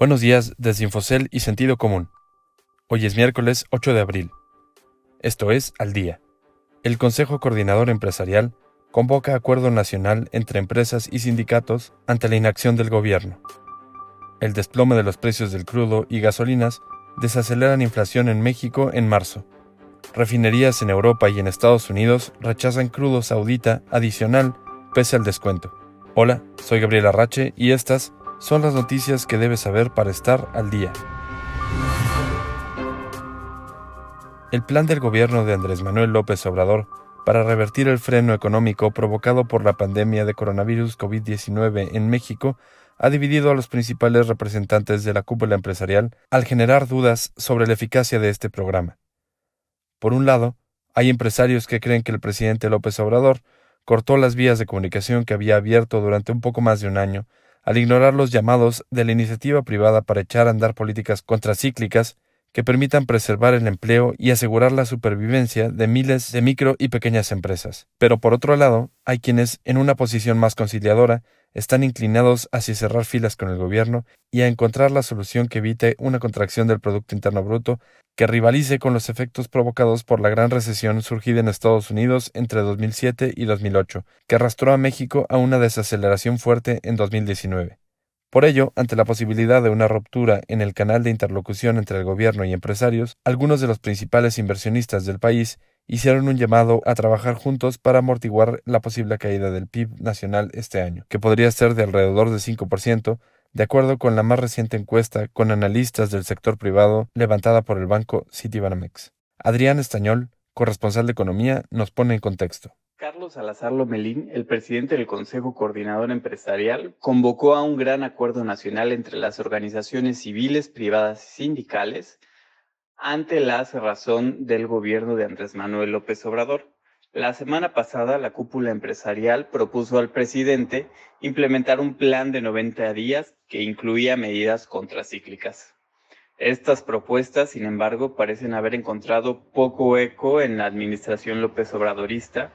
Buenos días desde Infocel y Sentido Común. Hoy es miércoles 8 de abril. Esto es Al Día. El Consejo Coordinador Empresarial convoca acuerdo nacional entre empresas y sindicatos ante la inacción del gobierno. El desplome de los precios del crudo y gasolinas desaceleran inflación en México en marzo. Refinerías en Europa y en Estados Unidos rechazan crudo saudita adicional pese al descuento. Hola, soy Gabriel Arrache y estas son las noticias que debes saber para estar al día. El plan del gobierno de Andrés Manuel López Obrador para revertir el freno económico provocado por la pandemia de coronavirus COVID-19 en México ha dividido a los principales representantes de la cúpula empresarial al generar dudas sobre la eficacia de este programa. Por un lado, hay empresarios que creen que el presidente López Obrador cortó las vías de comunicación que había abierto durante un poco más de un año al ignorar los llamados de la iniciativa privada para echar a andar políticas contracíclicas que permitan preservar el empleo y asegurar la supervivencia de miles de micro y pequeñas empresas. Pero por otro lado, hay quienes, en una posición más conciliadora, están inclinados hacia cerrar filas con el gobierno y a encontrar la solución que evite una contracción del Producto Interno Bruto que rivalice con los efectos provocados por la gran recesión surgida en Estados Unidos entre 2007 y 2008, que arrastró a México a una desaceleración fuerte en 2019. Por ello, ante la posibilidad de una ruptura en el canal de interlocución entre el gobierno y empresarios, algunos de los principales inversionistas del país hicieron un llamado a trabajar juntos para amortiguar la posible caída del PIB nacional este año, que podría ser de alrededor de 5%, de acuerdo con la más reciente encuesta con analistas del sector privado levantada por el banco Citibanamex. Adrián Estañol, corresponsal de Economía, nos pone en contexto. Carlos Salazar Lomelín, el presidente del Consejo Coordinador Empresarial, convocó a un gran acuerdo nacional entre las organizaciones civiles, privadas y sindicales ante la cerrazón del gobierno de Andrés Manuel López Obrador. La semana pasada, la cúpula empresarial propuso al presidente implementar un plan de 90 días que incluía medidas contracíclicas. Estas propuestas, sin embargo, parecen haber encontrado poco eco en la administración López Obradorista,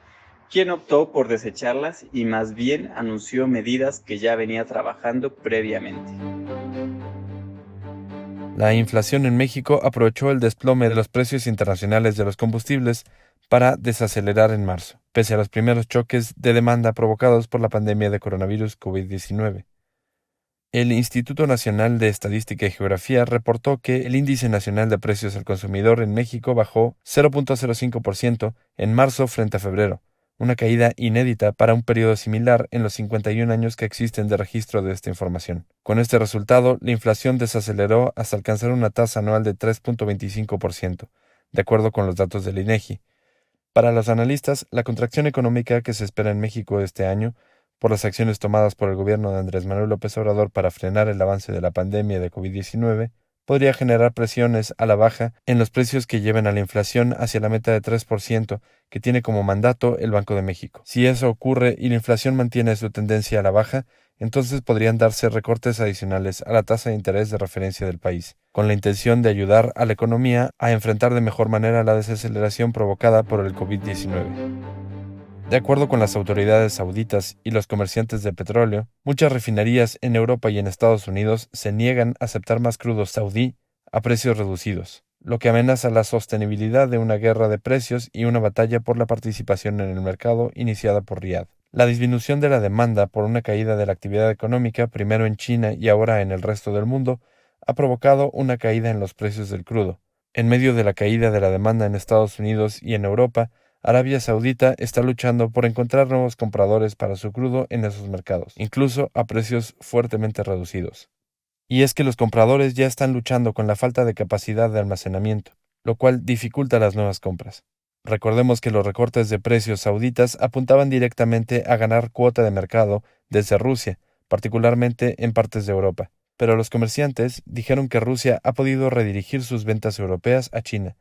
quien optó por desecharlas y más bien anunció medidas que ya venía trabajando previamente. La inflación en México aprovechó el desplome de los precios internacionales de los combustibles para desacelerar en marzo, pese a los primeros choques de demanda provocados por la pandemia de coronavirus COVID-19. El Instituto Nacional de Estadística y Geografía reportó que el índice nacional de precios al consumidor en México bajó 0.05% en marzo frente a febrero, una caída inédita para un periodo similar en los 51 años que existen de registro de esta información. Con este resultado, la inflación desaceleró hasta alcanzar una tasa anual de 3.25%, de acuerdo con los datos del INEGI. Para los analistas, la contracción económica que se espera en México este año, por las acciones tomadas por el gobierno de Andrés Manuel López Obrador para frenar el avance de la pandemia de COVID-19, podría generar presiones a la baja en los precios que lleven a la inflación hacia la meta de 3% que tiene como mandato el Banco de México. Si eso ocurre y la inflación mantiene su tendencia a la baja, entonces podrían darse recortes adicionales a la tasa de interés de referencia del país, con la intención de ayudar a la economía a enfrentar de mejor manera la desaceleración provocada por el COVID-19. De acuerdo con las autoridades sauditas y los comerciantes de petróleo, muchas refinerías en Europa y en Estados Unidos se niegan a aceptar más crudo saudí a precios reducidos, lo que amenaza la sostenibilidad de una guerra de precios y una batalla por la participación en el mercado iniciada por Riad. La disminución de la demanda por una caída de la actividad económica, primero en China y ahora en el resto del mundo, ha provocado una caída en los precios del crudo. En medio de la caída de la demanda en Estados Unidos y en Europa, Arabia Saudita está luchando por encontrar nuevos compradores para su crudo en esos mercados, incluso a precios fuertemente reducidos. Y es que los compradores ya están luchando con la falta de capacidad de almacenamiento, lo cual dificulta las nuevas compras. Recordemos que los recortes de precios sauditas apuntaban directamente a ganar cuota de mercado desde Rusia, particularmente en partes de Europa. Pero los comerciantes dijeron que Rusia ha podido redirigir sus ventas europeas a China,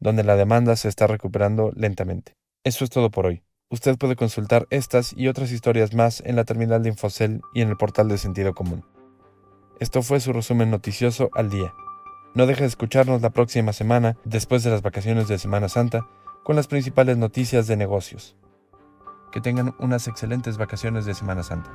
donde la demanda se está recuperando lentamente. Eso es todo por hoy. Usted puede consultar estas y otras historias más en la terminal de Infocel y en el portal de Sentido Común. Esto fue su resumen noticioso al día. No deje de escucharnos la próxima semana, después de las vacaciones de Semana Santa, con las principales noticias de negocios. Que tengan unas excelentes vacaciones de Semana Santa.